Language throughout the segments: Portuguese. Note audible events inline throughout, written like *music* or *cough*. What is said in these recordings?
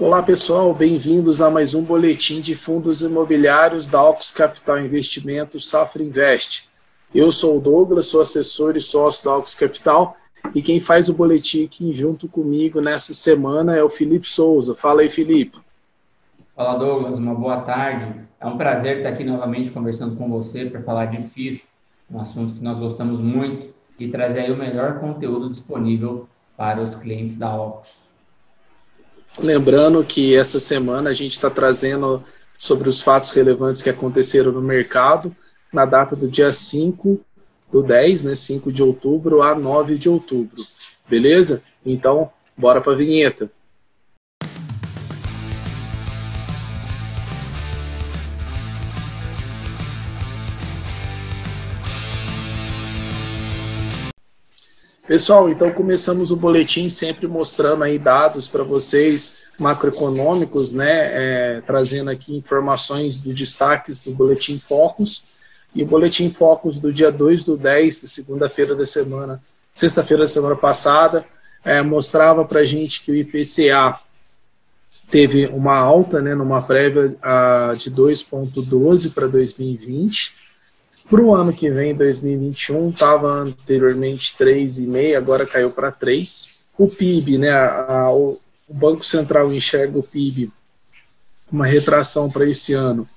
Olá pessoal, bem-vindos a mais um boletim de fundos imobiliários da Alcos Capital Investimentos Safra Invest. Eu sou o Douglas, sou assessor e sócio da Alcos Capital e quem faz o boletim aqui junto comigo nessa semana é o Felipe Souza. Fala aí, Felipe. Fala Douglas, uma boa tarde. É um prazer estar aqui novamente conversando com você para falar de FIIs, um assunto que nós gostamos muito e trazer o melhor conteúdo disponível para os clientes da Alcos. Lembrando que essa semana a gente está trazendo sobre os fatos relevantes que aconteceram no mercado na data do dia 5 do 10, né, 5 de outubro a 9 de outubro. Beleza? Então, bora para a vinheta. Pessoal, então começamos o boletim sempre mostrando aí dados para vocês macroeconômicos, né, é, trazendo aqui informações de destaques do Boletim Focus. E o Boletim Focus do dia 2 do 10, da segunda-feira da semana, sexta-feira da semana passada, é, mostrava para a gente que o IPCA teve uma alta, né, numa prévia a, de 2,12 para 2020, para o ano que vem, 2021, estava anteriormente 3,5, agora caiu para 3. O PIB, né, a, a, o Banco Central enxerga o PIB uma retração para esse ano,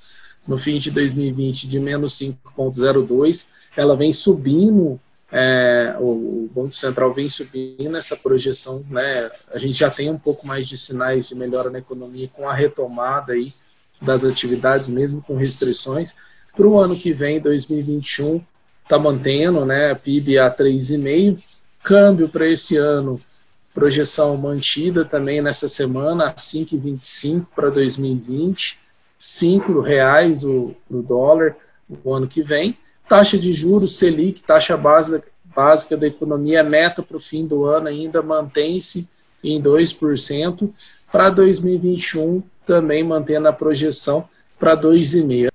no fim de 2020, de menos 5,02. Ela vem subindo, é, o, o Banco Central vem subindo essa projeção. Né, a gente já tem um pouco mais de sinais de melhora na economia com a retomada aí das atividades, mesmo com restrições para o ano que vem, 2021, está mantendo, né? PIB a 3,5. Câmbio para esse ano, projeção mantida também nessa semana, a 5,25 para 2020. R$ reais o, o dólar o ano que vem. Taxa de juros Selic, taxa básica, básica da economia, meta para o fim do ano ainda mantém-se em 2%. Para 2021, também mantendo a projeção para 2,5%.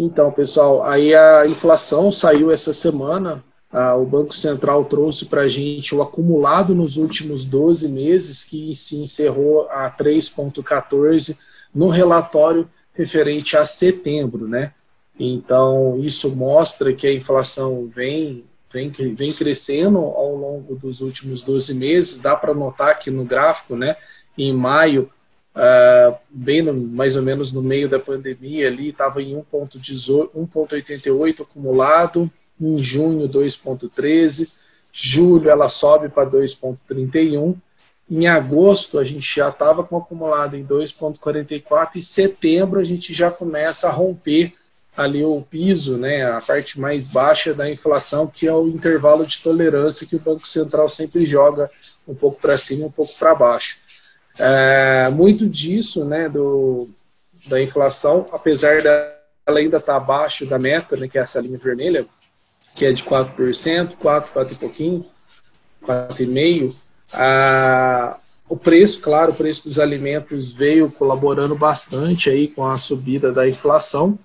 Então, pessoal, aí a inflação saiu essa semana. Ah, o Banco Central trouxe para a gente o acumulado nos últimos 12 meses, que se encerrou a 3,14 no relatório referente a setembro, né? Então, isso mostra que a inflação vem, vem, vem crescendo ao longo dos últimos 12 meses. Dá para notar aqui no gráfico, né? Em maio, uh, bem no, mais ou menos no meio da pandemia ali, estava em 1,88 acumulado, em junho 2,13, julho ela sobe para 2,31, em agosto a gente já estava com acumulado em 2,44 e setembro a gente já começa a romper ali o piso, né, a parte mais baixa da inflação, que é o intervalo de tolerância que o Banco Central sempre joga um pouco para cima, um pouco para baixo. É, muito disso, né, do, da inflação, apesar dela ainda estar tá abaixo da meta, né, que é essa linha vermelha, que é de 4%, 4, 4 e pouquinho, 4,5%, a, o preço, claro, o preço dos alimentos veio colaborando bastante aí com a subida da inflação.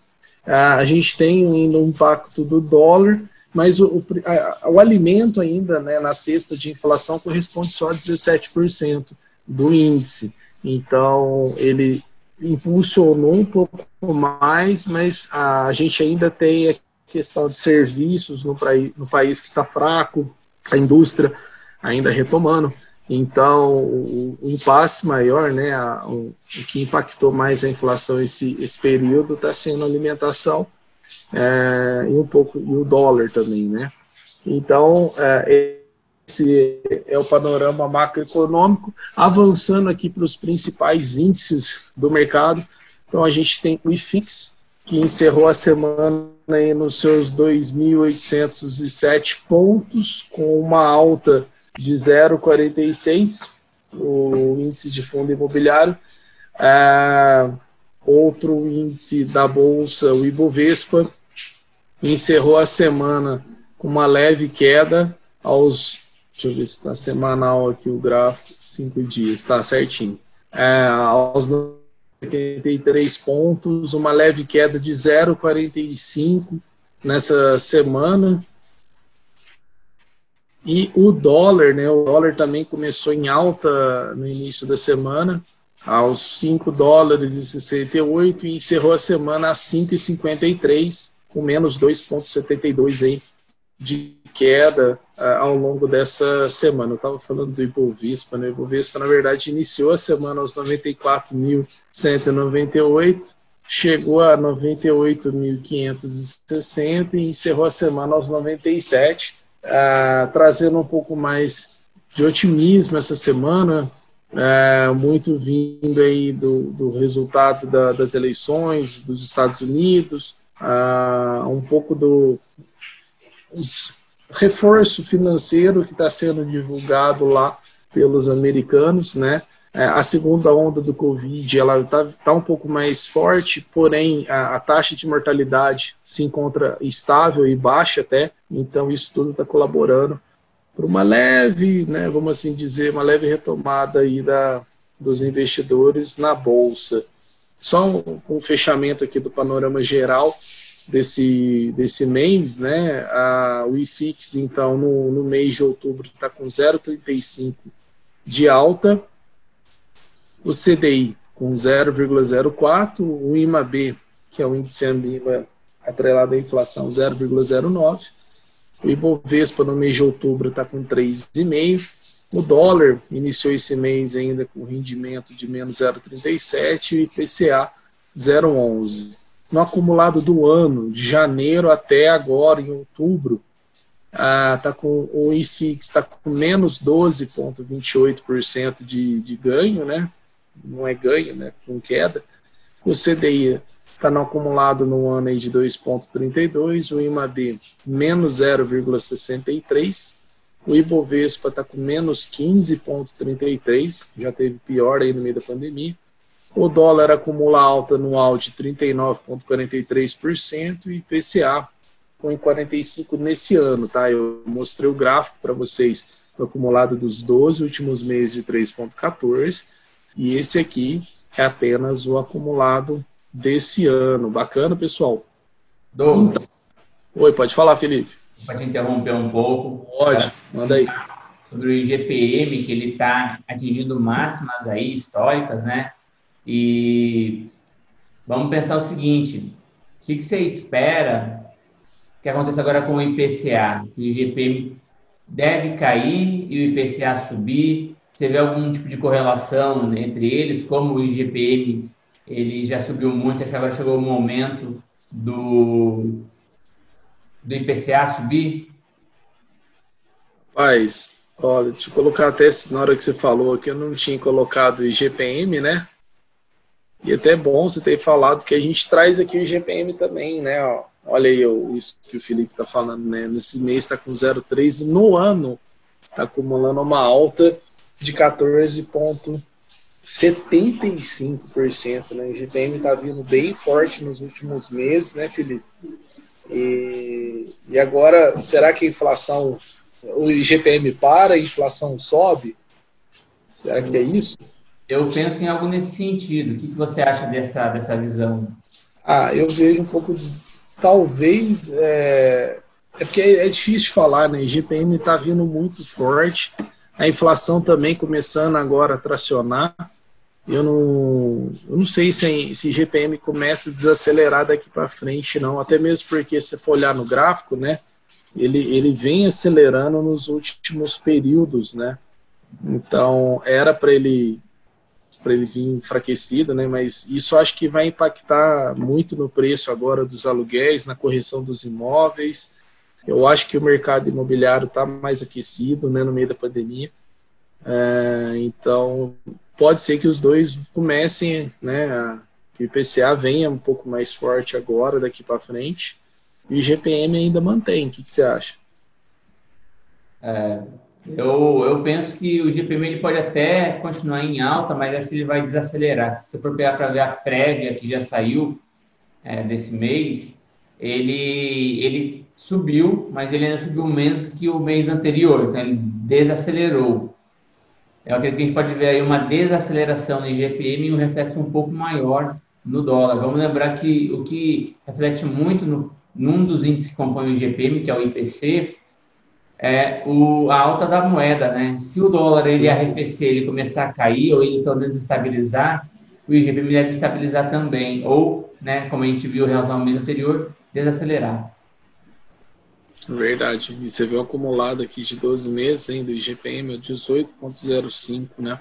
A, a gente tem ainda um impacto do dólar, mas o, o, a, o alimento ainda, né, na cesta de inflação corresponde só a 17% do índice. Então, ele impulsionou um pouco mais, mas a gente ainda tem a questão de serviços no, no país que está fraco, a indústria ainda retomando. Então, o, o impasse maior, né, a, o, o, que impactou mais a inflação esse, esse período está sendo a alimentação é, e um pouco e o dólar também, né. Então, é, esse é o panorama macroeconômico. Avançando aqui para os principais índices do mercado. Então, a gente tem o IFIX, que encerrou a semana aí nos seus 2.807 pontos, com uma alta de 0,46, o índice de fundo imobiliário. É, outro índice da Bolsa, o Ibovespa, encerrou a semana com uma leve queda aos Deixa eu ver se está semanal aqui o gráfico, cinco dias, está certinho. É, aos 83 pontos, uma leve queda de 0,45 nessa semana. E o dólar, né? O dólar também começou em alta no início da semana, aos 5 dólares e 68 e encerrou a semana a 5,53, com menos 2,72 aí de queda uh, ao longo dessa semana. Eu estava falando do Ibovespa, né? O Ibovespa, na verdade, iniciou a semana aos 94.198, chegou a 98.560 e encerrou a semana aos 97, uh, trazendo um pouco mais de otimismo essa semana, é, muito vindo aí do, do resultado da, das eleições dos Estados Unidos, uh, um pouco do os, reforço financeiro que está sendo divulgado lá pelos americanos, né? É, a segunda onda do Covid ela está tá um pouco mais forte, porém a, a, taxa de mortalidade se encontra estável e baixa até, então isso tudo está colaborando para uma leve, né, vamos assim dizer, uma leve retomada aí da, dos investidores na bolsa. Só um, um fechamento aqui do panorama geral desse, desse mês, né, a, o IFIX, então, no, no mês de outubro está com 0,35 de alta, o CDI com 0,04, o IMAB, que é o índice AMBIMA atrelado à inflação, 0,09, o Ibovespa no mês de outubro está com 3,5. O dólar iniciou esse mês ainda com rendimento de menos 0,37 e IPCA 0,11. No acumulado do ano, de janeiro até agora, em outubro, ah, tá com, o IFIX está com menos 12,28% de, de ganho, né? não é ganho, né? com queda. O CDI está no acumulado no ano aí de 2,32, o IMAB menos 0,63, o Ibovespa está com menos 15,33, já teve pior aí no meio da pandemia. O dólar acumula alta anual de 39,43% e IPCA com 45 nesse ano, tá? Eu mostrei o gráfico para vocês do acumulado dos 12 últimos meses de 3,14 e esse aqui é apenas o acumulado desse ano. Bacana, pessoal? Douglas. Então, oi, pode falar, Felipe. Pode interromper um pouco. Pode, manda aí. Sobre o IGPM, que ele está atingindo máximas aí históricas, né? E vamos pensar o seguinte: o que, que você espera que aconteça agora com o IPCA? O IGPM deve cair e o IPCA subir? Você vê algum tipo de correlação entre eles? Como o IGPM ele já subiu muito, você acha que agora chegou o momento do, do IPCA subir? Paz, olha, eu colocar até na hora que você falou aqui, eu não tinha colocado IGPM, né? E até é bom você ter falado que a gente traz aqui o IGPM também, né? Olha aí isso que o Felipe está falando, né? Nesse mês está com 0,3 e no ano está acumulando uma alta de 14 pontos 75%, né? O GPM está vindo bem forte nos últimos meses, né, Felipe? E, e agora, será que a inflação, o IGPM para, a inflação sobe? Será que é isso? Eu penso em algo nesse sentido. O que você acha dessa, dessa visão? Ah, eu vejo um pouco de. Talvez. É, é porque é difícil falar, né? O IGPM está vindo muito forte a inflação também começando agora a tracionar. Eu não, eu não sei se, se GPM começa a desacelerar daqui para frente, não. Até mesmo porque, se for olhar no gráfico, né, ele, ele vem acelerando nos últimos períodos, né? Então, era para ele para ele vir enfraquecido, né? Mas isso acho que vai impactar muito no preço agora dos aluguéis, na correção dos imóveis. Eu acho que o mercado imobiliário está mais aquecido né, no meio da pandemia. É, então, pode ser que os dois comecem, né, a, que o IPCA venha um pouco mais forte agora, daqui para frente, e GPM ainda mantém. O que, que você acha? É, eu, eu penso que o GPM ele pode até continuar em alta, mas acho que ele vai desacelerar. Se você for pegar para ver a prévia que já saiu é, desse mês, ele, ele subiu, mas ele ainda subiu menos que o mês anterior, então ele desacelerou. Eu acredito que a gente pode ver aí uma desaceleração no IGPM e um reflexo um pouco maior no dólar. Vamos lembrar que o que reflete muito no, num dos índices que compõem o IGPM, que é o IPC, é o, a alta da moeda, né? Se o dólar ele arrefecer, ele começar a cair, ou ele pelo menos estabilizar, o IGPM deve estabilizar também, ou, né, como a gente viu em relação ao mês anterior, desacelerar. Verdade. E você viu acumulado aqui de 12 meses ainda, o IGPM é 18,05, né?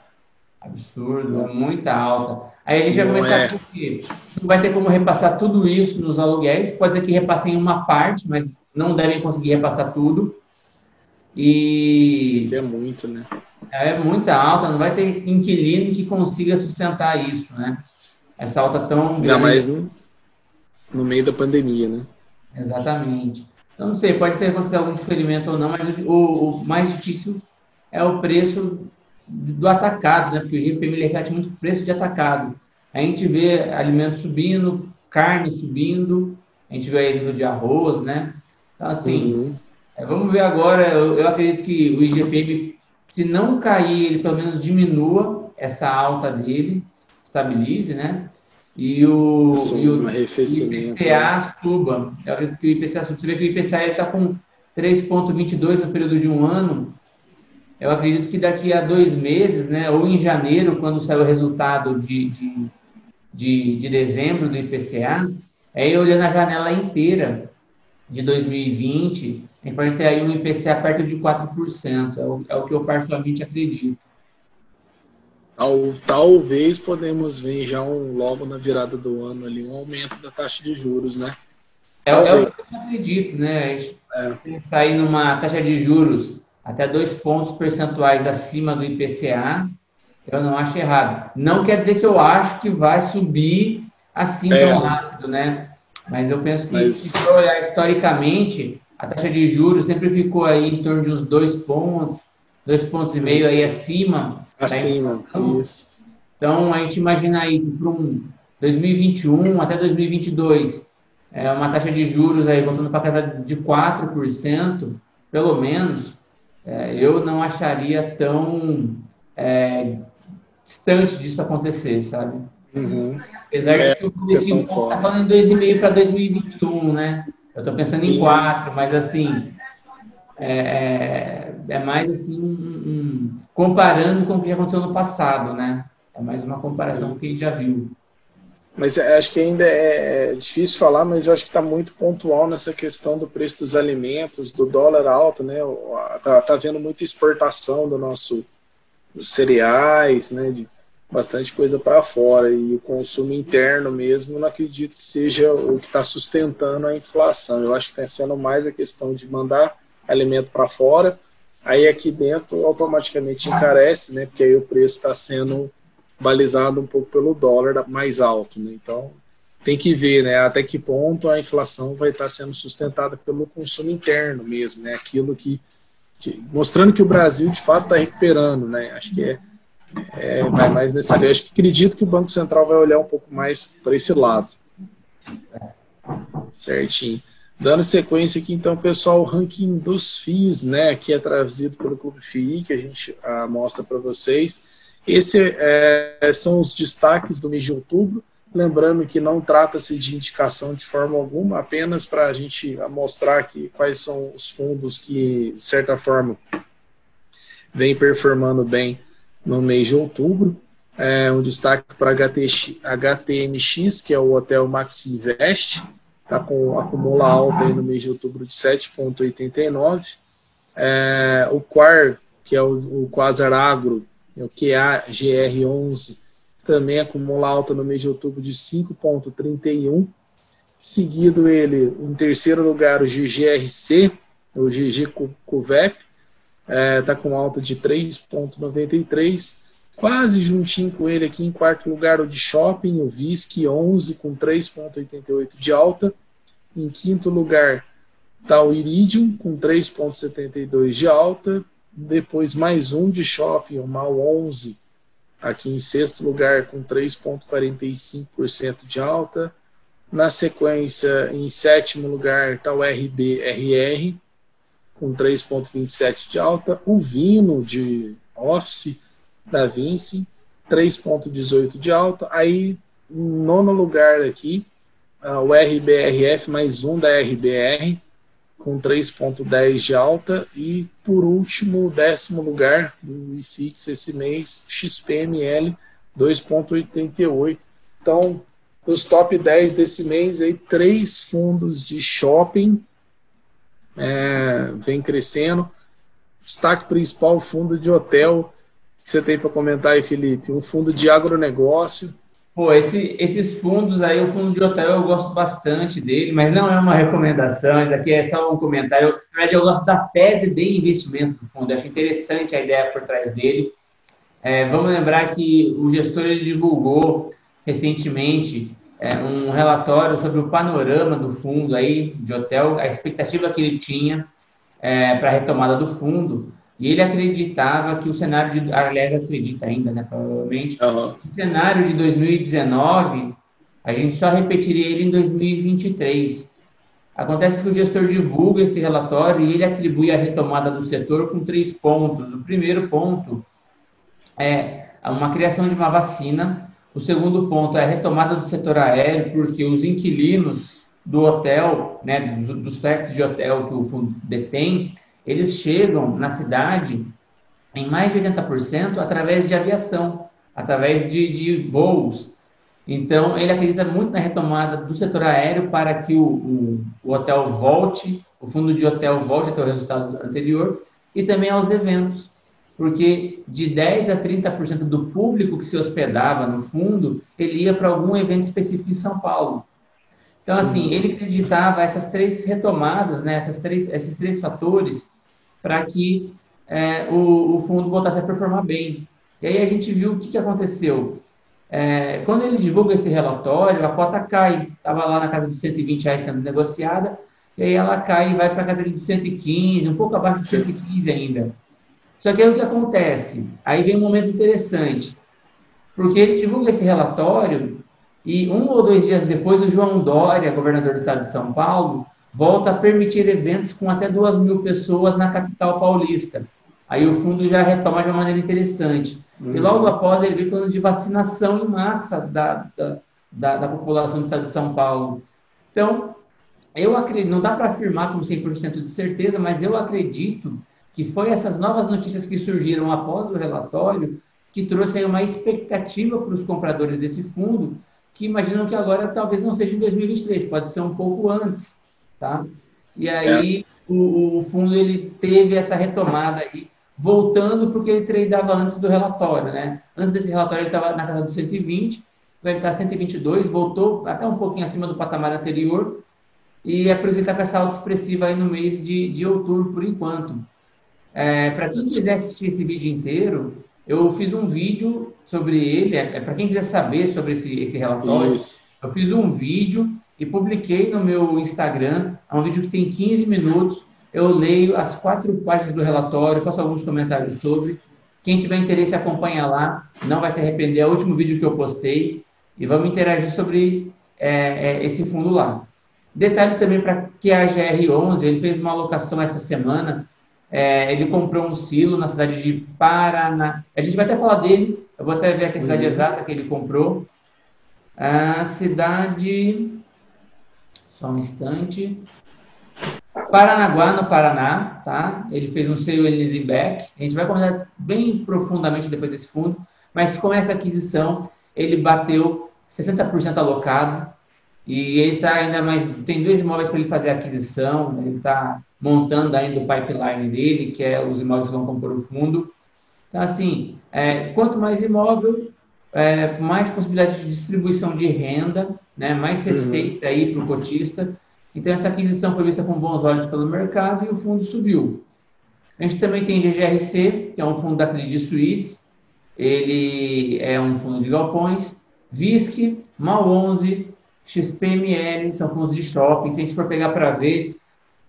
Absurdo, é muita alta. Aí a gente vai começar é. porque não vai ter como repassar tudo isso nos aluguéis. Pode ser que repassem uma parte, mas não devem conseguir repassar tudo. E. É muito, né? É muita alta, não vai ter inquilino que consiga sustentar isso, né? Essa alta tão. Ainda mais no, no meio da pandemia, né? Exatamente. Então, não sei, pode ser acontecer algum diferimento ou não, mas o, o mais difícil é o preço do atacado, né? Porque o GPM reflete muito o preço de atacado. A gente vê alimentos subindo, carne subindo, a gente vê exemplo de arroz, né? Então, assim, uhum. É, vamos ver agora. Eu, eu, acredito que o IGPM, se não cair, ele pelo menos diminua essa alta dele, estabilize, né? E o, e o, IPCA suba. Eu acredito que o IPCA suba. Você vê que o IPCA está com 3,22 no período de um ano. Eu acredito que daqui a dois meses, né, ou em janeiro, quando sair o resultado de, de, de, de dezembro do IPCA, aí olhando a janela inteira de 2020, a gente pode ter aí um IPCA perto de 4%. É o, é o que eu particularmente acredito. Tal, talvez podemos ver já um, logo na virada do ano ali um aumento da taxa de juros, né? É, é o que eu acredito, né? A gente é. pensar aí numa taxa de juros até dois pontos percentuais acima do IPCA, eu não acho errado. Não quer dizer que eu acho que vai subir assim é. tão rápido, né? Mas eu penso que, Mas... se for olhar historicamente, a taxa de juros sempre ficou aí em torno de uns dois pontos, dois pontos e meio aí acima Acima, isso. Então, a gente imagina aí que para um 2021 até 2022, é uma taxa de juros aí voltando para casa de 4%, pelo menos, é, eu não acharia tão é, distante disso acontecer, sabe? Uhum. Apesar é, de que o boletim está falando em 2,5 para 2021, né? Eu estou pensando em 4, mas assim, é, é, é mais assim um, um, comparando com o que já aconteceu no passado, né? É mais uma comparação Sim. que a gente já viu. Mas acho que ainda é difícil falar, mas eu acho que está muito pontual nessa questão do preço dos alimentos, do dólar alto, né? Tá, tá vendo muita exportação do nosso dos cereais, né? De bastante coisa para fora e o consumo interno mesmo, não acredito que seja o que está sustentando a inflação. Eu acho que está sendo mais a questão de mandar alimento para fora aí aqui dentro automaticamente encarece, né? Porque aí o preço está sendo balizado um pouco pelo dólar mais alto, né? Então tem que ver, né? Até que ponto a inflação vai estar tá sendo sustentada pelo consumo interno mesmo, né? Aquilo que, que mostrando que o Brasil de fato está recuperando, né? Acho que é, é vai mais nessa área. Acho que acredito que o Banco Central vai olhar um pouco mais para esse lado. Certinho. Dando sequência aqui, então, pessoal, o ranking dos FIIs, né, que é trazido pelo Clube FII, que a gente ah, mostra para vocês. Esses é, são os destaques do mês de outubro. Lembrando que não trata-se de indicação de forma alguma, apenas para a gente mostrar aqui quais são os fundos que, de certa forma, vem performando bem no mês de outubro. É, um destaque para HTMX, que é o Hotel Maxi Invest, está com acumula alta no mês de outubro de 7,89. É, o Quar, que é o, o Quasar Agro, é o QAGR11, também acumula alta no mês de outubro de 5,31. Seguido ele, em terceiro lugar, o GGRC, o GG Cuvep, está é, tá com alta de 3,93. Quase juntinho com ele aqui em quarto lugar o de Shopping, o VISC 11 com 3,88 de alta. Em quinto lugar está o Iridium, com 3,72 de alta. Depois mais um de shopping, o MAL 11, aqui em sexto lugar, com 3,45% de alta. Na sequência, em sétimo lugar, está o RBRR, com 3,27 de alta. O Vino de Office da Vinci, 3,18 de alta. Aí, nono lugar aqui, uh, o RBRF mais um da RBR, com 3,10 de alta. E, por último, décimo lugar do IFIX esse mês, XPML 2,88. Então, dos top 10 desse mês, aí, três fundos de shopping é, vem crescendo. Destaque principal, fundo de hotel. Que você tem para comentar aí, Felipe? Um fundo de agronegócio. Pô, esse, esses fundos aí, o fundo de hotel, eu gosto bastante dele, mas não é uma recomendação, isso aqui é só um comentário. Na verdade, eu gosto da tese de investimento do fundo, eu acho interessante a ideia por trás dele. É, vamos lembrar que o gestor ele divulgou recentemente é, um relatório sobre o panorama do fundo aí de hotel, a expectativa que ele tinha é, para a retomada do fundo. E ele acreditava que o cenário de, aliás, acredita ainda, né, provavelmente, uhum. o cenário de 2019, a gente só repetiria ele em 2023. Acontece que o gestor divulga esse relatório e ele atribui a retomada do setor com três pontos. O primeiro ponto é uma criação de uma vacina o segundo ponto é a retomada do setor aéreo, porque os inquilinos do hotel, né, dos, dos de hotel que o fundo detém, eles chegam na cidade em mais de 80% através de aviação, através de, de, voos. Então, ele acredita muito na retomada do setor aéreo para que o, o, o hotel volte, o fundo de hotel volte até o resultado anterior, e também aos eventos porque de 10 a 30% do público que se hospedava no fundo, ele ia para algum evento específico em São Paulo. Então, assim, uhum. ele acreditava essas três retomadas, né, essas três, esses três fatores, para que é, o, o, fundo voltasse a performar bem. E aí a gente viu o que, que aconteceu. É, quando ele divulga esse relatório, a cota cai. Estava lá na casa de 120 reais sendo negociada, e aí ela cai e vai para a casa de 115, um pouco abaixo de 115 ainda. Só que aí o que acontece? Aí vem um momento interessante, porque ele divulga esse relatório e um ou dois dias depois o João Dória, governador do estado de São Paulo, volta a permitir eventos com até duas mil pessoas na capital paulista. Aí o fundo já retoma de uma maneira interessante. Uhum. E logo após ele vem falando de vacinação em massa da, da, da, da população do estado de São Paulo. Então, eu acredito, não dá para afirmar com 100% de certeza, mas eu acredito que foi essas novas notícias que surgiram após o relatório que trouxe uma expectativa para os compradores desse fundo, que imaginam que agora talvez não seja em 2023, pode ser um pouco antes, tá? E aí é. o, o, fundo ele teve essa retomada aí, voltando porque ele tradeava antes do relatório, né? Antes desse relatório ele estava na casa dos 120, agora ele está 122, voltou até um pouquinho acima do patamar anterior, e é por isso que está com essa alta expressiva aí no mês de, de outubro, por enquanto. É, para quem quiser assistir esse vídeo inteiro, eu fiz um vídeo sobre ele. É, é para quem quiser saber sobre esse, esse relatório, Isso. eu fiz um vídeo e publiquei no meu Instagram. É um vídeo que tem 15 minutos. Eu leio as quatro páginas do relatório, faço alguns comentários sobre. Quem tiver interesse, acompanha lá. Não vai se arrepender. É o último vídeo que eu postei. E vamos interagir sobre é, é, esse fundo lá. Detalhe também para que a GR11, ele fez uma alocação essa semana é, ele comprou um silo na cidade de Paraná. A gente vai até falar dele. Eu vou até ver aqui a cidade uhum. exata que ele comprou. A cidade. Só um instante. Paranaguá, no Paraná, tá? Ele fez um selo Elisenbeck. A gente vai conversar bem profundamente depois desse fundo. Mas com essa aquisição, ele bateu 60% alocado. E ele está ainda mais. Tem dois imóveis para ele fazer a aquisição. Ele está montando ainda o pipeline dele, que é os imóveis que vão compor o fundo. Então, assim, é, quanto mais imóvel, é, mais possibilidade de distribuição de renda, né, mais uhum. receita uhum. aí para o cotista. Então, essa aquisição foi vista com bons olhos pelo mercado e o fundo subiu. A gente também tem GGRC, que é um fundo da Credit Suisse, ele é um fundo de galpões, VISC, MAL 11, XPML, são fundos de shopping. Se a gente for pegar para ver,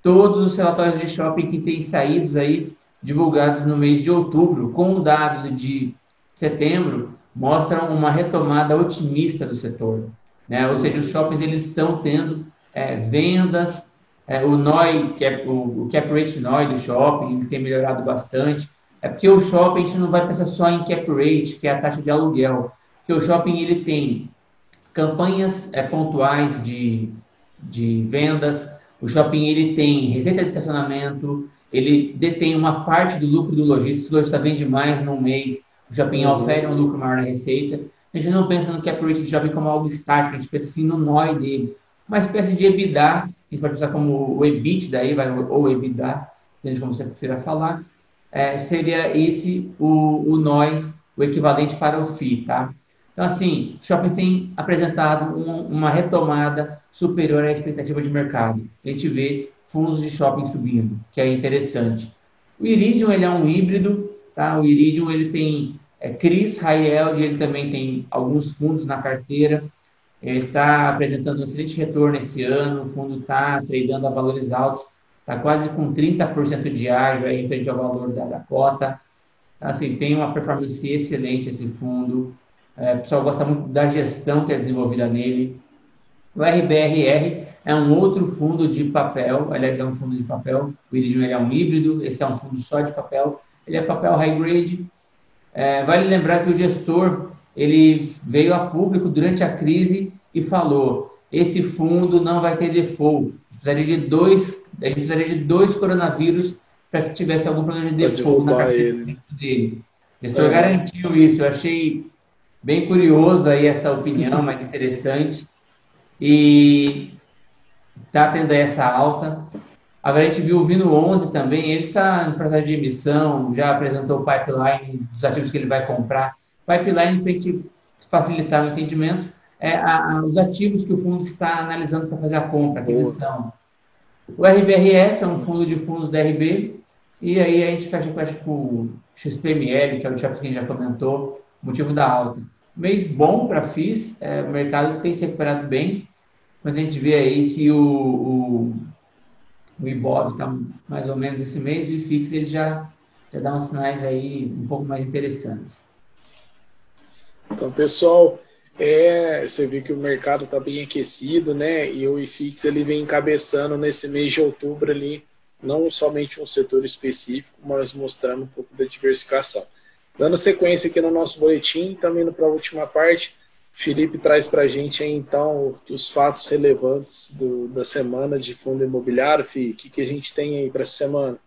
todos os relatórios de shopping que têm saído aí, divulgados no mês de outubro, com dados de setembro, mostram uma retomada otimista do setor. Né? Ou seja, os shoppings eles estão tendo é, vendas, é, o NOI, que é o, o cap rate NOI do shopping, tem melhorado bastante. É porque o shopping a gente não vai pensar só em cap rate, que é a taxa de aluguel, porque o shopping ele tem campanhas é, pontuais de, de vendas, O shopping ele tem receita de estacionamento, ele detém uma parte do lucro do lojista, se o lojista vende mais num mês, o shopping uhum. oferece um lucro maior na receita. A gente não pensa no cap rate do shopping como algo estático, a gente pensa assim no NOI dele. Uma espécie de EBITDA, a gente pode pensar como o EBIT daí, vai, ou EBITDA, depende de como você prefira falar, é, seria esse o, o NOI, o equivalente para o FII, tá? Então, assim, os shoppings têm apresentado um, uma retomada superior à expectativa de mercado. A gente vê fundos de shopping subindo, que é interessante. O Iridium, ele é um híbrido, tá? O Iridium, ele tem é, Cris Rael, ele também tem alguns fundos na carteira. Ele está apresentando um excelente retorno esse ano, o fundo está tradando a valores altos, está quase com 30% de ágio aí frente ao valor da, da cota. Assim, tem uma performance excelente esse fundo. É, o pessoal gosta muito da gestão que é desenvolvida nele. O RBRR é um outro fundo de papel, aliás, é um fundo de papel. O Iridium é um híbrido, esse é um fundo só de papel. Ele é papel high grade. É, vale lembrar que o gestor ele veio a público durante a crise e falou: esse fundo não vai ter default. Precisaria de dois, a gente precisaria de dois coronavírus para que tivesse algum problema de default na carteira dele. O gestor é. garantiu isso. Eu achei bem curioso aí essa opinião, mais interessante. E está tendo essa alta. Agora a gente viu o Vino 11 também, ele está no processo de emissão, já apresentou o pipeline dos ativos que ele vai comprar. Pipeline, para a gente facilitar o entendimento, é a, a, os ativos que o fundo está analisando para fazer a compra, a aquisição. O RBRF é um fundo de fundos da RB, e aí a gente fecha com o XPML, que é o que a gente já comentou, motivo da alta. Mês bom para FIIs, é, o mercado tem se recuperado bem, mas a gente vê aí que o, o, o Ibov está mais ou menos esse mês e o FIX ele já, já dá uns sinais aí um pouco mais interessantes. Então, pessoal, é, você vê que o mercado está bem aquecido, né? E o IFIX ele vem encabeçando nesse mês de outubro ali, não somente um setor específico, mas mostrando um pouco da diversificação. Dando sequência aqui no nosso boletim, também para a última parte, Felipe traz para a gente aí, então os fatos relevantes do, da semana de fundo imobiliário. Fih, o que, que a gente tem aí para essa semana?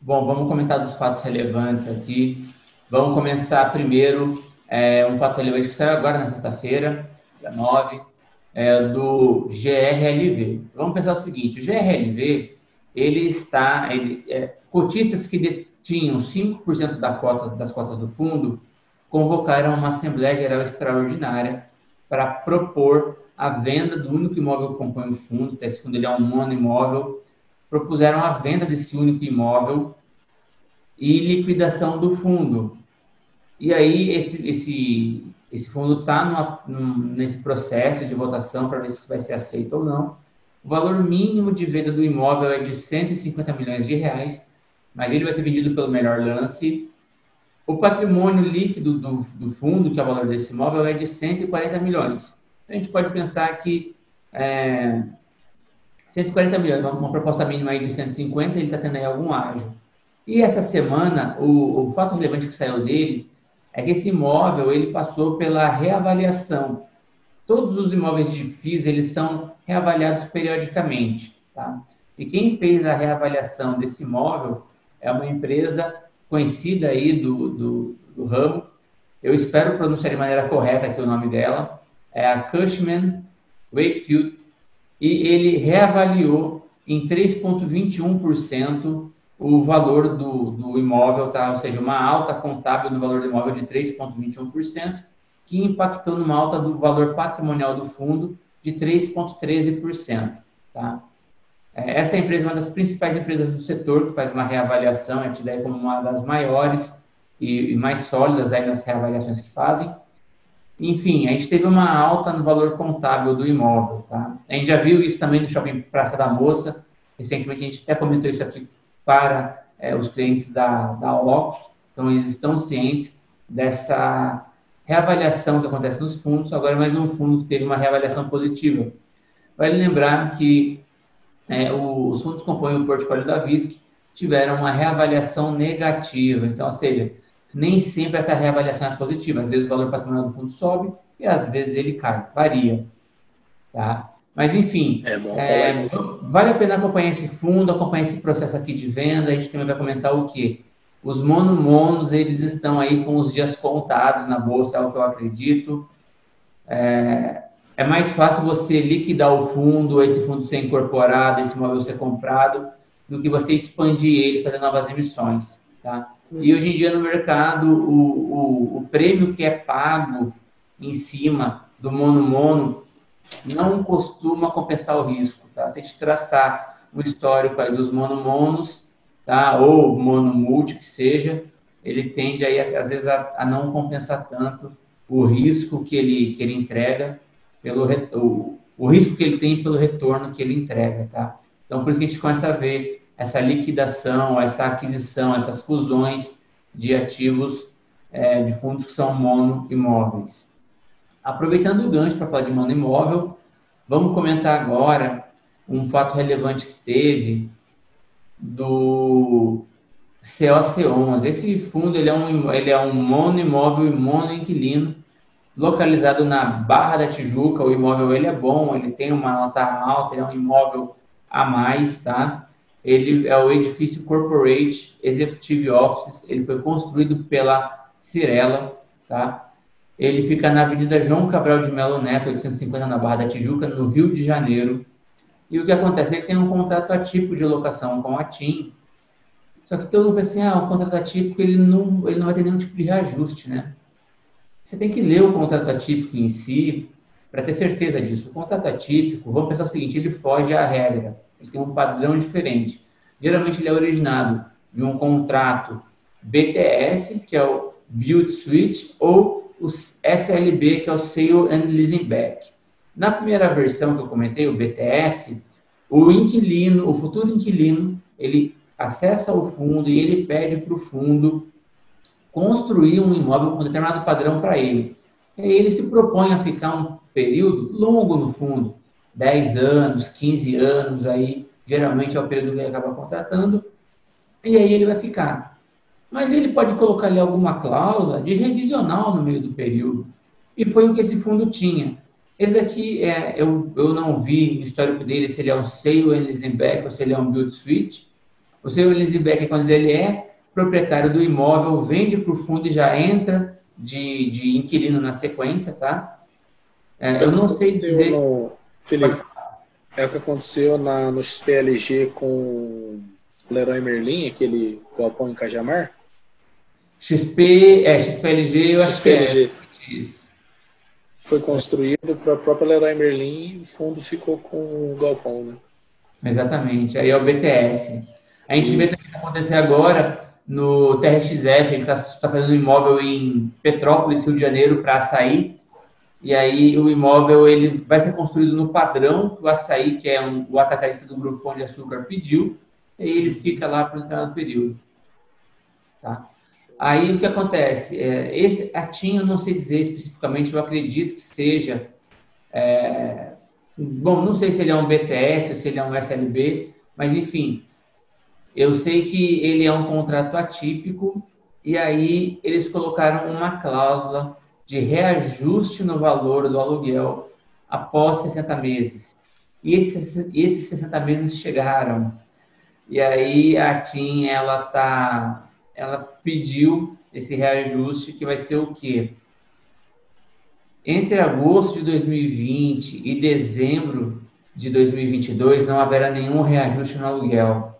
Bom, vamos comentar dos fatos relevantes aqui. Vamos começar primeiro é, um fato relevante que saiu agora na sexta-feira, dia 9, é, do GRLV. Vamos pensar o seguinte, o GRLV, ele está, ele, é, cotistas que detinham 5% da cota, das cotas do fundo, convocaram uma Assembleia Geral Extraordinária para propor a venda do único imóvel que compõe o fundo, esse fundo ele é um monoimóvel, propuseram a venda desse único imóvel e liquidação do fundo. E aí esse, esse, esse fundo está nesse processo de votação para ver se vai ser aceito ou não. O valor mínimo de venda do imóvel é de 150 milhões de reais, mas ele vai ser vendido pelo melhor lance o patrimônio líquido do, do, fundo, que é o valor desse imóvel, é de 140 milhões. Então, a gente pode pensar que é, 140 milhões, uma, proposta mínima aí de 150, ele está tendo aí algum ágio. E essa semana, o, o fato relevante que saiu dele é que esse imóvel ele passou pela reavaliação. Todos os imóveis de FIIs eles são reavaliados periodicamente. Tá? E quem fez a reavaliação desse imóvel é uma empresa conhecida aí do, do, do ramo. Eu espero pronunciar de maneira correta aqui o nome dela. É a Cushman Wakefield. E ele reavaliou em 3,21% o valor do, do imóvel, tá? ou seja, uma alta contábil no valor do imóvel de 3,21%, que impactou numa alta do valor patrimonial do fundo de 3,13%. Tá? É, essa empresa é uma das principais empresas do setor que faz uma reavaliação, é tida como uma das maiores e, mais sólidas aí nas reavaliações que fazem. Enfim, a gente teve uma alta no valor contábil do imóvel, tá? A gente já viu isso também no Shopping Praça da Moça, recentemente a gente até comentou isso aqui para é, os clientes da, da Alocos, então eles estão cientes dessa reavaliação que acontece nos fundos, agora mais um fundo que teve uma reavaliação positiva. Vale lembrar que é, os fundos que compõem o portfólio da VISC tiveram uma reavaliação negativa. Então, ou seja, nem sempre essa reavaliação é positiva. Às vezes o valor patrimonial do fundo sobe e às vezes ele cai, varia. Tá? Mas, enfim, é é, vale a pena acompanhar esse fundo, acompanhar esse processo aqui de venda. A gente também vai comentar o quê? Os monomonos, eles estão aí com os dias contados na bolsa, é o que eu acredito. É, é mais fácil você liquidar o fundo, esse fundo ser incorporado, esse imóvel ser comprado, do que você expandir ele, fazer novas emissões. Tá? E hoje em dia no mercado, o, o, o prêmio que é pago em cima do mono-mono não costuma compensar o risco. Tá? Se a gente traçar o histórico aí dos mono-monos, tá? ou mono-multi, que seja, ele tende aí, às vezes, a, a, não compensar tanto o risco que ele, que ele entrega, pelo o, o risco que ele tem pelo retorno que ele entrega. Tá? Então, por isso que a gente começa a ver essa liquidação, essa aquisição, essas fusões de ativos é, de fundos que são mono imóveis. Aproveitando o gancho para falar de mono imóvel, vamos comentar agora um fato relevante que teve do COC11. Esse fundo ele é um, ele é um mono imóvel e mono inquilino localizado na Barra da Tijuca. O imóvel ele é bom, ele tem uma nota alta, ele é um imóvel a mais, tá? ele é o edifício Corporate Executive Office, ele foi construído pela Cirela, tá? Ele fica na Avenida João Cabral de Melo Neto, 850 na Barra da Tijuca, no Rio de Janeiro. E o que acontece é que tem um contrato atípico de locação com a TIM. Só que todo mundo pensa assim, ah, o contrato atípico ele não, ele não vai ter nenhum tipo de reajuste, né? Você tem que ler o contrato atípico em si para ter certeza disso. O contrato atípico, vamos pensar o seguinte, ele foge à regra ele tem um padrão diferente. Geralmente ele é originado de um contrato BTS, que é o Build Switch, ou o SLB, que é o Sale and Leasing Back. Na primeira versão que eu comentei, o BTS, o inquilino, o futuro inquilino, ele acessa o fundo e ele pede para o fundo construir um imóvel com determinado padrão para ele. E aí ele se propõe a ficar um período longo no fundo, 10 anos, 15 anos, aí geralmente é o período que ele acaba contratando, e aí ele vai ficar. Mas ele pode colocar ali alguma cláusula de revisional no meio do período. E foi o que esse fundo tinha. Esse daqui, é, eu, eu não vi no histórico dele se ele é um sale back ou se ele é um build switch. O sale é quando ele é proprietário do imóvel, vende para o fundo e já entra de, de inquilino na sequência, tá? É, eu não sei dizer... No Felipe, é o que aconteceu na, no XPLG com o Leroy Merlin, aquele galpão em Cajamar? XP, é, XPLG, eu XPLG. acho que é. Foi construído para a própria Leroy Merlin e o fundo ficou com o galpão, né? Exatamente, aí é o BTS. A gente Isso. vê que acontecer agora no TRXF, gente está tá fazendo um imóvel em Petrópolis, Rio de Janeiro, para sair e aí o imóvel ele vai ser construído no padrão que o açaí, que é um, o atacadista do grupo Pão de Açúcar, pediu, e ele fica lá para o determinado período. Tá? Aí o que acontece? É, esse, a TIM, eu não sei dizer especificamente, eu acredito que seja. É, bom, não sei se ele é um BTS ou se ele é um SLB, mas enfim, eu sei que ele é um contrato atípico, e aí eles colocaram uma cláusula de reajuste no valor do aluguel após 60 meses. E esses, esses 60 meses chegaram. E aí a TIM, ela tá, ela pediu esse reajuste que vai ser o quê? Entre agosto de 2020 e dezembro de 2022 não haverá nenhum reajuste no aluguel.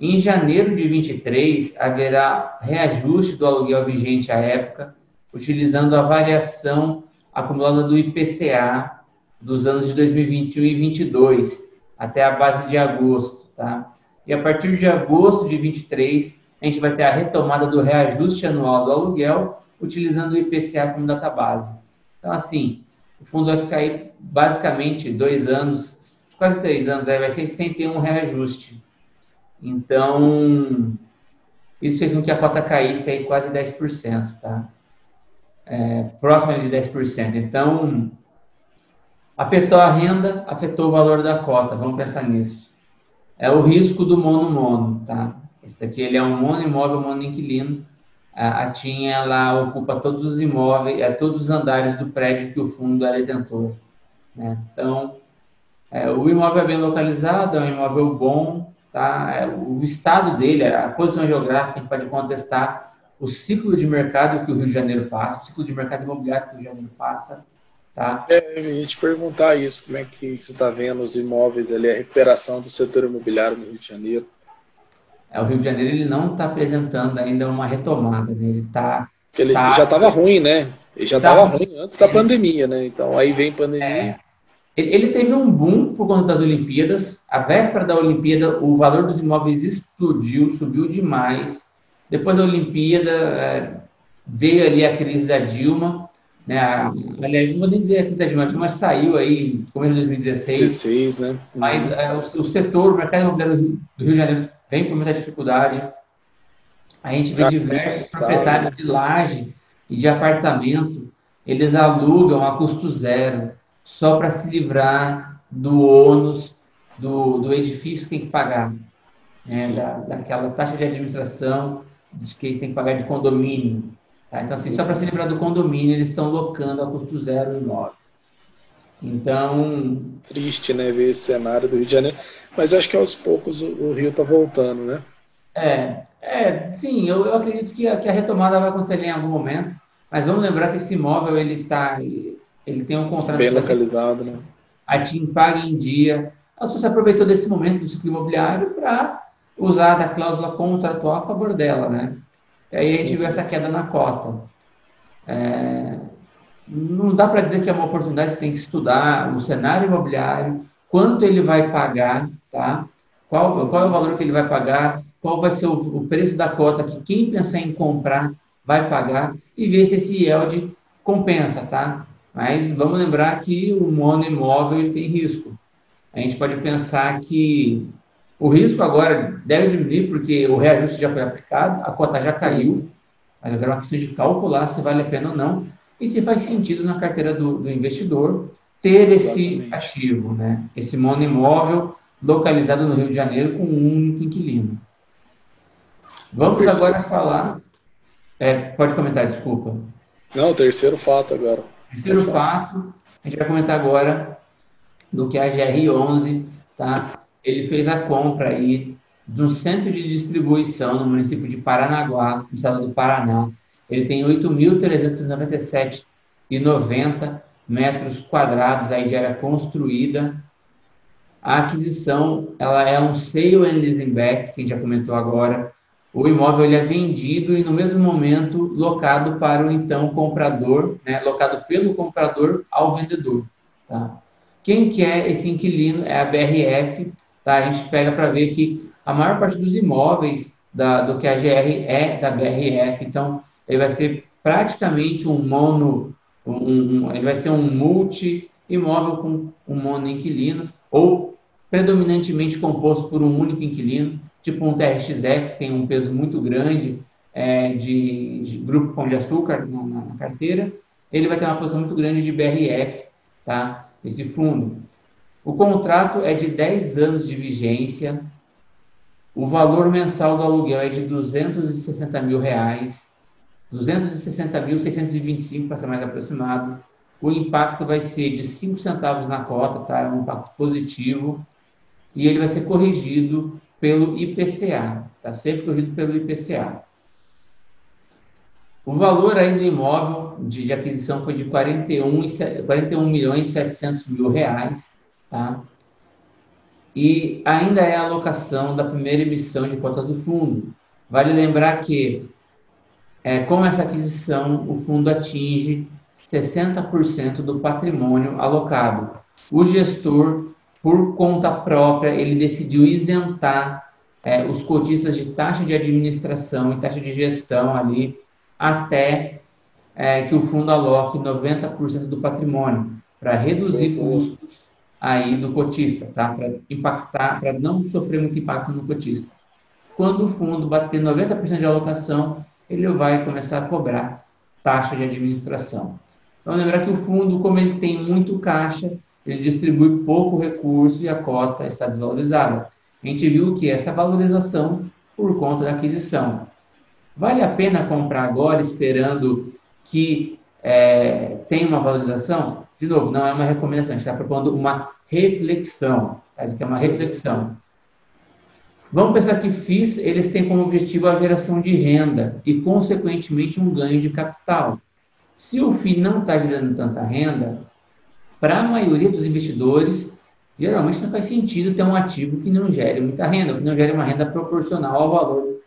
Em janeiro de 23 haverá reajuste do aluguel vigente à época utilizando a variação acumulada do IPCA dos anos de 2021 e 2022 até a base de agosto, tá? E a partir de agosto de 23, a gente vai ter a retomada do reajuste anual do aluguel, utilizando o IPCA como data base. Então, assim, o fundo vai ficar aí basicamente dois anos, quase três anos, aí vai ser sem ter um reajuste. Então, isso fez com que a cota caísse aí quase 10%, tá? é, próxima de 10%. Então, afetou a renda, afetou o valor da cota. Vamos pensar nisso. É o risco do mono-mono, tá? Esse daqui ele é um mono imóvel, mono inquilino. A, a TIM, ela ocupa todos os imóveis, é, todos os andares do prédio que o fundo é detentor. Né? Então, É, o imóvel é bem localizado, é um imóvel bom, tá? É, o estado dele, a posição geográfica, a gente pode contestar o ciclo de mercado que o Rio de Janeiro passa, o ciclo de mercado imobiliário que o Rio de Janeiro passa, tá? É, eu ia te perguntar isso, como é que você está vendo os imóveis ali, a recuperação do setor imobiliário no Rio de Janeiro? É, o Rio de Janeiro ele não está apresentando ainda uma retomada, né? ele está ele tá, já estava ruim, né? Ele já estava tá, ruim antes da pandemia, né? Então aí vem pandemia. É, ele teve um boom por conta das Olimpíadas. A véspera da Olimpíada, o valor dos imóveis explodiu, subiu demais. Depois da Olimpíada, é, veio ali a crise da Dilma. Né? Aliás, não vou nem dizer a crise da Dilma, a Dilma saiu aí no começo de 2016. 16, né? Mas é, o, o, setor, o mercado imobiliário do Rio de Janeiro vem com muita dificuldade. A gente vê diversos proprietários de laje e de apartamento, eles alugam a custo zero só para se livrar do ônus do, do edifício que tem que pagar, né? da, daquela taxa de administração de que tem que pagar de condomínio. Tá? Então, assim, só para se livrar do condomínio, eles estão locando a custo zero o imóvel. Então. Triste, né, ver esse cenário do Rio de Janeiro. Mas eu acho que aos poucos o, Rio está voltando, né? É, é sim, eu, eu acredito que a, que a, retomada vai acontecer em algum momento. Mas vamos lembrar que esse imóvel ele tá, ele tem um contrato bem localizado, né? A TIM paga em dia. A se aproveitou desse momento do ciclo imobiliário para usar da cláusula contratual a favor dela, né? E aí a gente viu essa queda na cota. É, não dá para dizer que é uma oportunidade, você tem que estudar o cenário imobiliário, quanto ele vai pagar, tá? Qual, qual é o valor que ele vai pagar, qual vai ser o, o preço da cota que quem pensar em comprar vai pagar e ver se esse yield compensa, tá? Mas vamos lembrar que o mono imóvel tem risco. A gente pode pensar que o risco agora deve diminuir porque o reajuste já foi aplicado, a cota já caiu, mas agora é uma questão de calcular se vale a pena ou não e se faz sentido na carteira do, do investidor ter esse Exatamente. ativo, né? esse mono imóvel localizado no Rio de Janeiro com um único inquilino. Vamos agora falar. É, pode comentar, desculpa. Não, o terceiro fato agora. Terceiro fato, a gente vai comentar agora do que a GR11, tá? Ele fez a compra aí de um centro de distribuição no município de Paranaguá, no estado do Paraná. Ele tem 8.397,90 metros quadrados aí de área construída. A aquisição, ela é um sale and leaseback, que a gente já comentou agora, o imóvel ele é vendido e no mesmo momento locado para o então comprador, né, locado pelo comprador ao vendedor. Tá? Quem que é esse inquilino é a BRF. Tá? A gente pega para ver que a maior parte dos imóveis da, do que a GR é da BRF. Então, ele vai ser praticamente um mono, um, um, ele vai ser um multi imóvel com um mono inquilino ou predominantemente composto por um único inquilino tipo um TRXF, que tem um peso muito grande é, de, de, grupo Pão de Açúcar na, na, carteira, ele vai ter uma posição muito grande de BRF, tá? Esse fundo. O contrato é de 10 anos de vigência, o valor mensal do aluguel é de 260 mil reais, 260.625 para ser mais aproximado. O impacto vai ser de 5 centavos na cota, tá? É um impacto positivo. E ele vai ser corrigido pelo IPCA, está sempre corrido pelo IPCA. O valor aí do imóvel de, de aquisição foi de 41, 41 milhões e 700 mil reais, tá? E ainda é a alocação da primeira emissão de cotas do fundo. Vale lembrar que, é, com essa aquisição, o fundo atinge 60% do patrimônio alocado. O gestor por conta própria, ele decidiu isentar é, os cotistas de taxa de administração e taxa de gestão ali até é, que o fundo aloque 90% do patrimônio para reduzir custos aí do cotista, tá? Para impactar, para não sofrer muito impacto no cotista. Quando o fundo bater 90% de alocação, ele vai começar a cobrar taxa de administração. Então, lembrar que o fundo, como ele tem muito caixa, ele distribui pouco recurso e a cota está desvalorizada. A gente viu que essa valorização por conta da aquisição. Vale a pena comprar agora esperando que é, tenha uma valorização? de novo, não é uma recomendação, a gente está propondo uma reflexão. Isso é uma reflexão. Vamos pensar que FIIs, eles têm como objetivo a geração de renda e, consequentemente, um ganho de capital. Se o FII não está gerando tanta renda, para a maioria dos investidores, geralmente não faz sentido ter um ativo que não gere muita renda, que não gere uma renda proporcional ao valor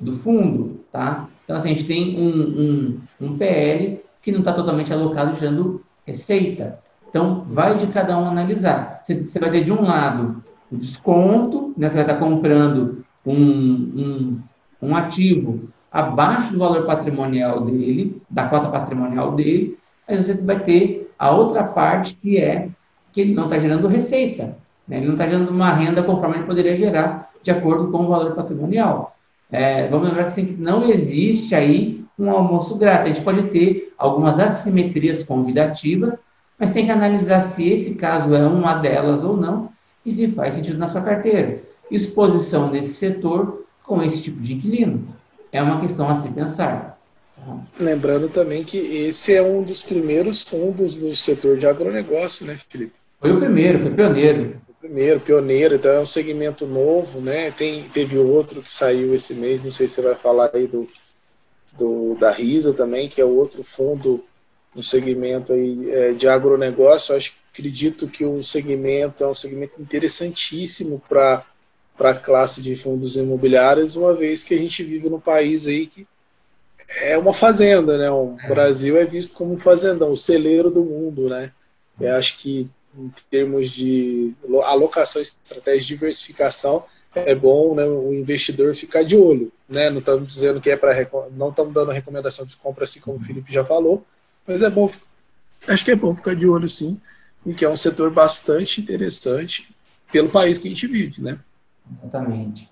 do fundo, tá? Então, assim, a gente tem um, um, um PL que não está totalmente alocado gerando receita. Então, vai de cada um analisar. Você vai ter, de um lado, o desconto, né? você vai estar comprando um, um, um ativo abaixo do valor patrimonial dele, da cota patrimonial dele, mas você vai ter a outra parte que é que ele não está gerando receita. Né? Ele não está gerando uma renda conforme ele poderia gerar de acordo com o valor patrimonial. É, vamos lembrar que, assim, que não existe aí um almoço grátis. A gente pode ter algumas assimetrias convidativas, mas tem que analisar se esse caso é uma delas ou não e se faz sentido na sua carteira. Exposição nesse setor com esse tipo de inquilino. É uma questão a se pensar. Lembrando também que esse é um dos primeiros fundos do setor de agronegócio, né, Felipe? Foi o primeiro, foi pioneiro. O primeiro, pioneiro, então é um segmento novo, né? Tem, teve outro que saiu esse mês, não sei se você vai falar aí do, do da Risa também, que é outro fundo no segmento aí, é, de agronegócio. Eu acho, acredito que o segmento é um segmento interessantíssimo para a classe de fundos imobiliários, uma vez que a gente vive num país aí que é uma fazenda, né? O Brasil é visto como um fazendão, o celeiro do mundo, né? Eu acho que em termos de alocação, estratégia de diversificação, é bom né, o investidor ficar de olho. Né? Não estamos dizendo que é para. Não estamos dando recomendação de compra, assim como o Felipe já falou, mas é bom. Acho que é bom ficar de olho sim, porque é um setor bastante interessante pelo país que a gente vive, né? Exatamente.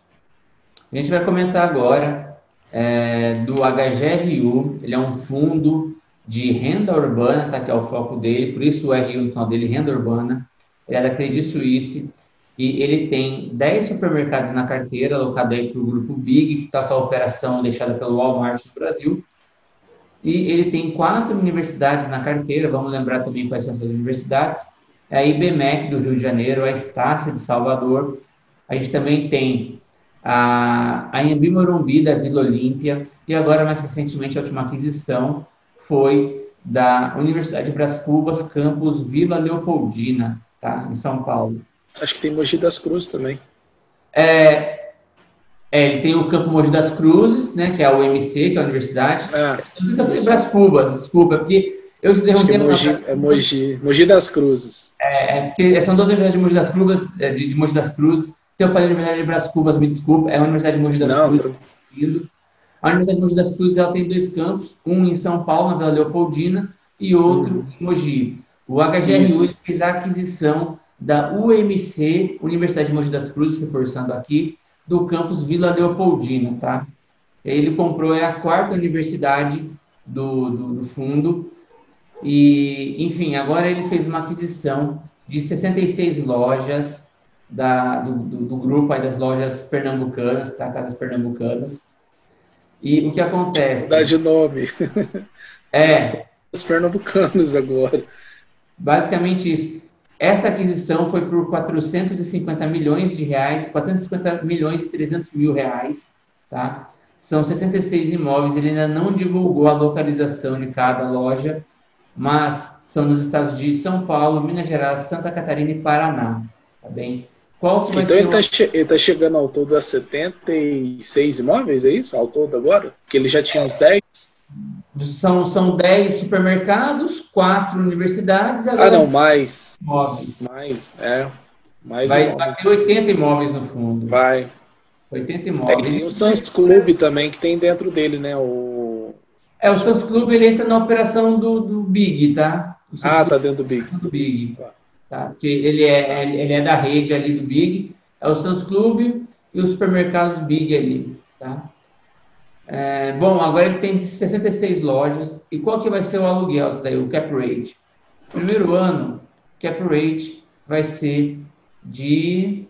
A gente vai comentar agora é, do HGRU, ele é um fundo de renda urbana, tá, que é o foco dele, por isso o RU no final dele, renda urbana. Ele é da Credit Suisse e ele tem 10 supermercados na carteira, alocado aí para o grupo Big, que está com a operação deixada pelo Walmart no Brasil. E ele tem quatro universidades na carteira, vamos lembrar também quais são essas universidades. É a IBMEC do Rio de Janeiro, a Estácio de Salvador. A gente também tem a, a Anhembi Morumbi da Vila Olímpia e agora, mais recentemente, a última aquisição foi da Universidade de Bras Cubas, campus Vila Leopoldina, tá? em São Paulo. Acho que tem Mogi das Cruzes também. É, é, ele tem o campo Mogi das Cruzes, né, que é a UMC, que é a universidade. É, não sei se eu Bras Cubas, desculpa, porque eu se derrubei... É Mogi, é Mogi, Mogi das Cruzes. É, é, são duas universidades de Mogi das Cruzes, é, de, de Mogi das Cruzes. Se eu falei Universidade de Bras Cubas, me desculpa, é a Universidade de Mogi das não, Cruzes. A Universidade de Mogi das Cruzes ela tem dois campos, um em São Paulo, na Vila Leopoldina, e outro uhum. em Mogi. O HGRU fez a aquisição da UMC, Universidade de Mogi das Cruzes, reforçando aqui, do campus Vila Leopoldina, tá? Ele comprou, é a quarta universidade do, do, do fundo, e, enfim, agora ele fez uma aquisição de 66 lojas da, do, do, do grupo aí das lojas pernambucanas, tá? Casas pernambucanas, e o que acontece? Dá de nome. *laughs* É. Os pernambucanos agora. Basicamente isso. Essa aquisição foi por 450 milhões de reais, 450 milhões e 300 mil reais, tá? São 66 imóveis, ele ainda não divulgou a localização de cada loja, mas são nos estados de São Paulo, Minas Gerais, Santa Catarina e Paraná, tá bem? Qual que vai então ser ele está che tá chegando ao todo a 76 imóveis, é isso? Ao todo agora? Porque ele já tinha uns 10? São, são 10 supermercados, 4 universidades. ah, não, mais. Imóveis. Mais, é. Mais vai, vai ter 80 imóveis no fundo. Vai. 80 imóveis. É, tem o Sans Club também, que tem dentro dele, né? O... É, o Sans Club ele entra na operação do, do Big, tá? Ah, tá dentro do Big. Do Big. Tá tá? Porque ele é, ele é da rede ali do Big, é o Sans Club e os supermercados Big ali, tá? É, bom, agora ele tem 66 lojas. E qual que vai ser o aluguel daí, o cap rate? Primeiro ano, cap rate vai ser de,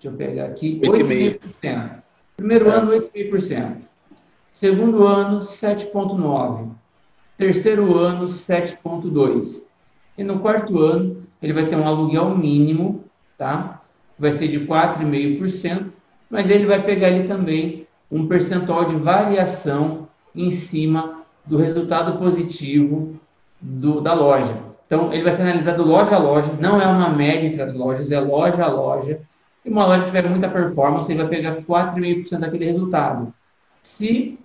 deixa eu pegar aqui, 8,5%. Primeiro é. ano, 8,5%. Segundo ano, 7,9%. Terceiro ano, 7,2%. E no quarto ano, ele vai ter um aluguel mínimo, tá? Vai ser de 4,5%, mas ele vai pegar ali também um percentual de variação em cima do resultado positivo do, da loja. Então, ele vai ser analisado loja a loja, não é uma média entre as lojas, é loja a loja. E uma loja tiver muita performance, ele vai pegar 4,5% daquele resultado. Se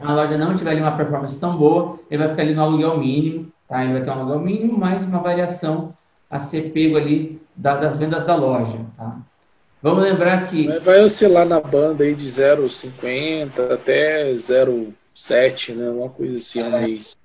a loja não tiver ali uma performance tão boa, ele vai ficar ali no aluguel mínimo, tá? Ele vai ter um aluguel mínimo mais uma variação a ser pego ali da, das vendas da loja, tá? Vamos lembrar que... Vai oscilar na banda aí de 0,50 até 0,7, né? Uma coisa assim, um é, mês.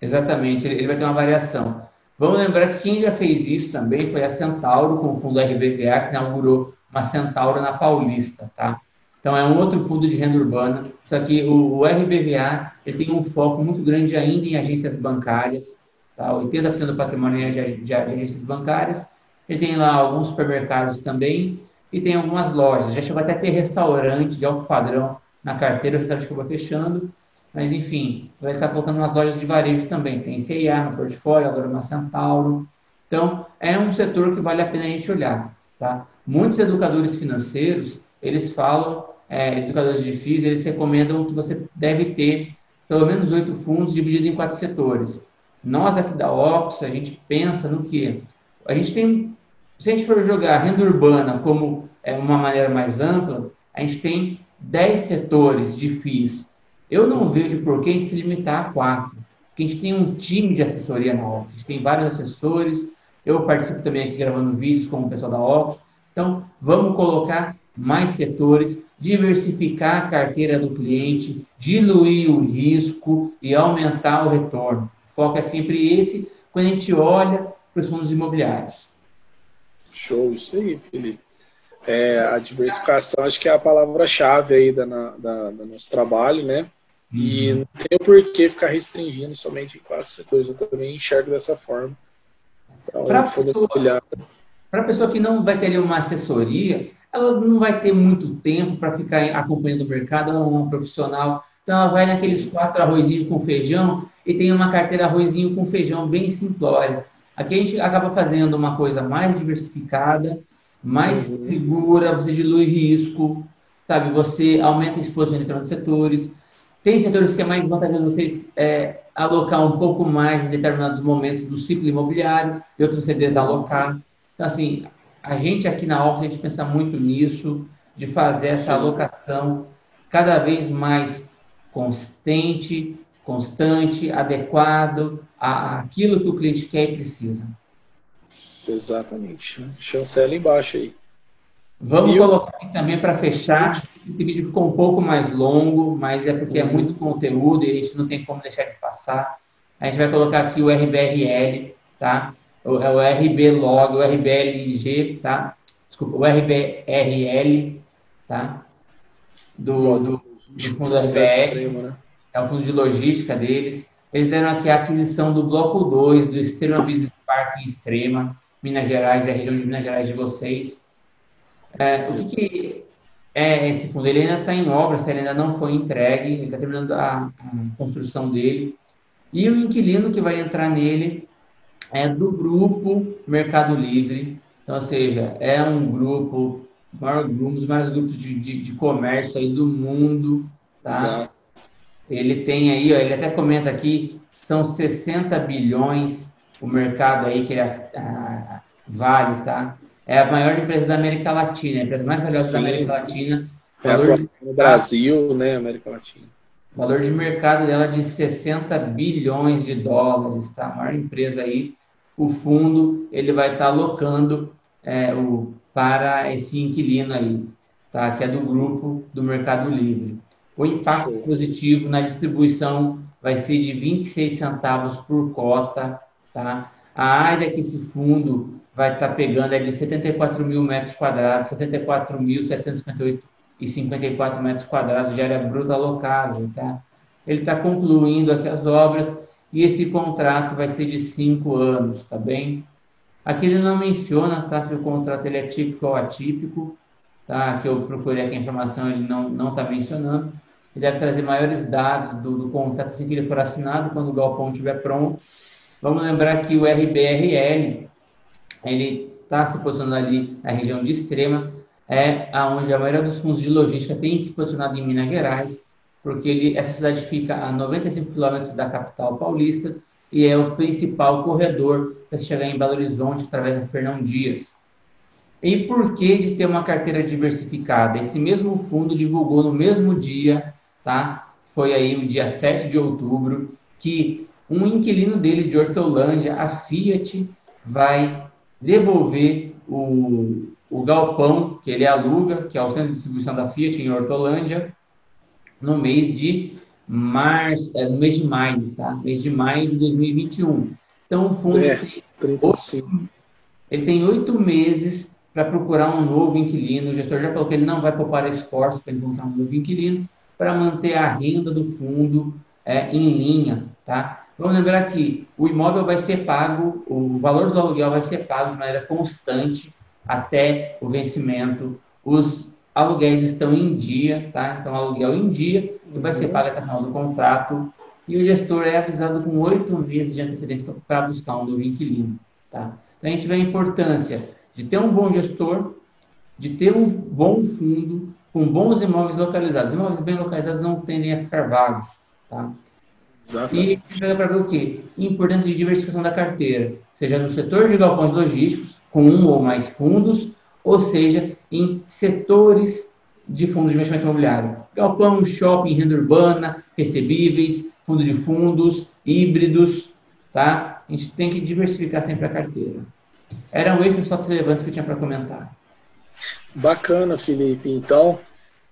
Exatamente, ele, ele vai ter uma variação. Vamos lembrar que quem já fez isso também foi a Centauro, com o fundo RBVA, que inaugurou uma Centauro na Paulista, tá? Então, é um outro fundo de renda urbana. Só que o, o RBVA ele tem um foco muito grande ainda em agências bancárias. Tá? 80% do patrimônio é de, agências bancárias. Ele tem lá alguns supermercados também e tem algumas lojas. Já chegou até a ter restaurante de alto padrão na carteira, o restaurante acabou fechando. Mas, enfim, vai estar colocando umas lojas de varejo também. Tem CIA no portfólio, agora uma Centauro. Então, é um setor que vale a pena a gente olhar. Tá? Muitos educadores financeiros, eles falam é, educadores de FIIs, eles recomendam que você deve ter pelo menos oito fundos divididos em quatro setores. Nós aqui da Ox, a gente pensa no que? A gente tem, se a gente for jogar renda urbana como é, uma maneira mais ampla, a gente tem dez setores de FIIs. Eu não vejo por que a gente se limitar a quatro, porque a gente tem um time de assessoria na Ox, a gente tem vários assessores, eu participo também aqui gravando vídeos com o pessoal da Ox, então vamos colocar mais setores, diversificar a carteira do cliente, diluir o risco e aumentar o retorno. Foco é sempre esse quando a gente olha para os fundos imobiliários. Show, isso aí, Felipe. É, a diversificação acho que é a palavra-chave aí da, da, do nosso trabalho, né? Uhum. E não tem por que ficar restringindo somente em quatro setores. Eu também enxergo dessa forma. Então, para a pessoa que não vai ter uma assessoria, ela não vai ter muito tempo para ficar acompanhando o mercado, ela é uma profissional. Então, ela vai naqueles quatro arrozinhos com feijão e tem uma carteira arrozinho com feijão bem simplória. Aqui a gente acaba fazendo uma coisa mais diversificada, mais uhum. segura, você dilui risco, sabe? Você aumenta a exposição em determinados setores. Tem setores que é mais vantajoso vocês é, alocar um pouco mais em determinados momentos do ciclo imobiliário, e outros você desalocar. Então, assim, a gente aqui na Ox, a gente pensa muito nisso, de fazer essa alocação cada vez mais constante, constante, adequado a aquilo que o cliente quer e precisa. Exatamente. Chancela embaixo aí. Vamos e colocar aqui também para fechar. Esse vídeo ficou um pouco mais longo, mas é porque é muito conteúdo e a gente não tem como deixar de passar. A gente vai colocar aqui o RBRL, tá? é o RBLog, o RBLG, tá? Desculpa, o RBRL, tá? Do, do, do fundo RBR, né? é o fundo de logística deles. Eles deram aqui a aquisição do bloco 2 do Extrema Business Park em Extrema, Minas Gerais, é a região de Minas Gerais de vocês. É, o que, que, é esse fundo? Ele ainda está em obra, ele ainda não foi entregue, ele está terminando a, a construção dele. E o inquilino que vai entrar nele é do grupo Mercado Livre, então, ou seja, é um grupo, maior, um dos maiores grupos de, de, de comércio aí do mundo, tá? Exato. Ele tem aí, ó, ele até comenta aqui, são 60 bilhões o mercado aí que ele vale, tá? É a maior empresa da América Latina, a empresa mais valiosa Sim. da América Latina. É valor de... no Brasil, né, América Latina. O valor de mercado dela é de 60 bilhões de dólares, tá? A maior empresa aí o fundo ele vai estar tá alocando é, o, para esse inquilino aí, tá? que é do grupo do Mercado Livre. O impacto Show. positivo na distribuição vai ser de 26 centavos por cota. Tá? A área que esse fundo vai estar tá pegando é de 74 mil metros quadrados, 74.758 e 54 metros quadrados de área bruta alocável. Tá? Ele está concluindo aqui as obras e esse contrato vai ser de cinco anos, tá bem? Aqui ele não menciona, tá? Se o contrato ele é típico ou atípico, tá? Que eu procurei aqui a informação, ele não está mencionando. Ele deve trazer maiores dados do, do, contrato assim que ele for assinado, quando o galpão estiver pronto. Vamos lembrar que o RBRL, ele está se posicionando ali na região de Extrema, é aonde a maioria dos fundos de logística tem se posicionado em Minas Gerais, porque ele, essa cidade fica a 95 quilômetros da capital paulista e é o principal corredor para chegar em Belo Horizonte através da Fernão Dias. E por que de ter uma carteira diversificada? Esse mesmo fundo divulgou no mesmo dia, tá? Foi aí o dia 7 de outubro, que um inquilino dele de Hortolândia, a Fiat, vai devolver o, o galpão que ele aluga, que é o centro de distribuição da Fiat em Hortolândia, no mês de março, é, no mês de maio, tá? Mês de maio de 2021. Então o fundo é, tem oito, ele tem oito meses para procurar um novo inquilino. O gestor já falou que ele não vai poupar esforço para encontrar um novo inquilino para manter a renda do fundo é, em linha, tá? Vamos lembrar que o imóvel vai ser pago, o valor do aluguel vai ser pago de maneira constante até o vencimento. Os aluguéis estão em dia, tá? Então, aluguel em dia e vai ser pago até o final do contrato. E o gestor é avisado com oito meses de antecedência para buscar um novo inquilino, tá? Então, a gente vê a importância de ter um bom gestor, de ter um bom fundo com bons imóveis localizados. Imóveis bem localizados não tendem a ficar vagos, tá? Exatamente. E para ver o quê? Importância de diversificação da carteira, seja no setor de galpões logísticos, com um ou mais fundos, ou seja, em setores de fundos de investimento imobiliário. Galpão, shopping, renda urbana, recebíveis, fundo de fundos, híbridos, tá? A gente tem que diversificar sempre a carteira. Eram esses fatos relevantes que eu tinha para comentar. Bacana, Felipe. Então,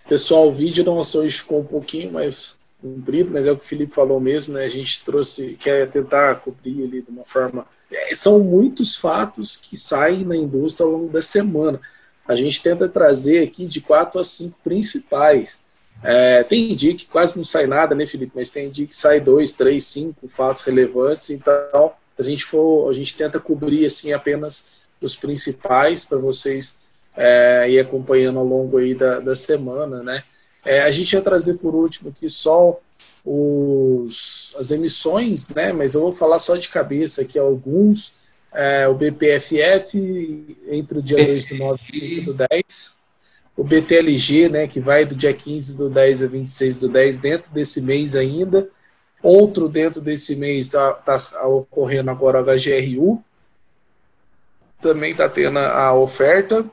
pessoal, o vídeo nosso hoje ficou um pouquinho mais comprido, mas é o que o Felipe falou mesmo, né? A gente trouxe, quer tentar cobrir ali de uma forma. É, são muitos fatos que saem na indústria ao longo da semana. A gente tenta trazer aqui de quatro a cinco principais. É, tem dia que quase não sai nada, né, Felipe? Mas tem dia que sai dois, três, cinco fatos relevantes. Então, a gente for, a gente tenta cobrir assim apenas os principais para vocês é, ir acompanhando ao longo aí da, da semana, né? É, a gente ia trazer por último aqui só os, as emissões, né? Mas eu vou falar só de cabeça aqui alguns. É, o BPFF entre o dia 2 do 9 e 5 do 10. O BTLG, né, que vai do dia 15 do 10 a 26 do 10, dentro desse mês ainda. Outro dentro desse mês está tá ocorrendo agora o HGRU. Também está tendo a oferta.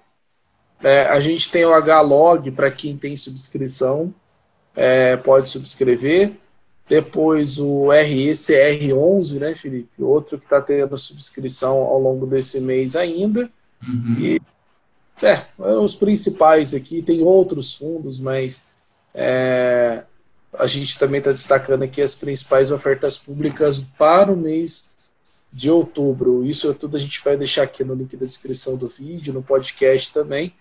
É, a gente tem o Hlog para quem tem subscrição, é, pode subscrever. Depois o RECR11, né, Felipe? Outro que está tendo subscrição ao longo desse mês ainda. Uhum. E é, os principais aqui, tem outros fundos, mas é, a gente também está destacando aqui as principais ofertas públicas para o mês de outubro. Isso tudo a gente vai deixar aqui no link da descrição do vídeo, no podcast também.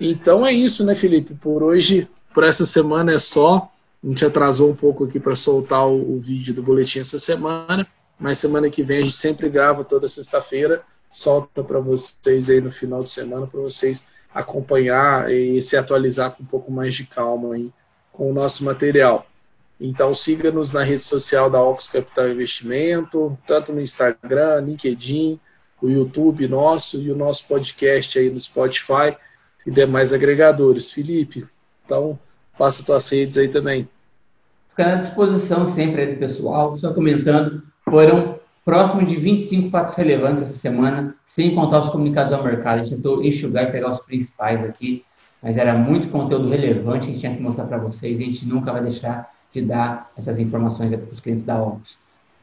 Então é isso, né, Felipe? Por hoje, por essa semana é só. A gente atrasou um pouco aqui para soltar o, o, vídeo do boletim essa semana, mas semana que vem a gente sempre grava toda sexta-feira, solta para vocês aí no final de semana para vocês acompanhar e se atualizar com um pouco mais de calma aí com o nosso material. Então siga-nos na rede social da Ox Capital Investimento, tanto no Instagram, LinkedIn, o YouTube nosso e o nosso podcast aí no Spotify e demais agregadores. Felipe, então passa tuas redes aí também. Fica à disposição sempre aí do pessoal, só comentando, foram próximo de 25 fatos relevantes essa semana, sem contar os comunicados ao mercado. A gente tentou enxugar e pegar os principais aqui, mas era muito conteúdo relevante que tinha que mostrar para vocês e a gente nunca vai deixar de dar essas informações para os clientes da Opus.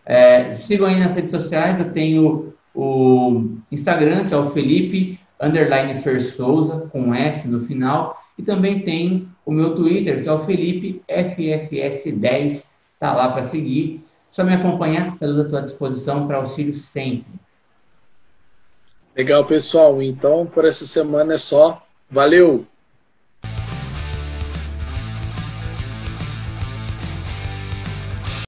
É, sigam aí nas redes sociais, eu tenho o Instagram, que é o Felipe underline Fer Souza, com S no final, e também tem o meu Twitter, que é o Felipe FFS10, tá lá para seguir. Só me acompanhar, estou à disposição para auxílio sempre. Legal, pessoal. Então, por essa semana é só. Valeu!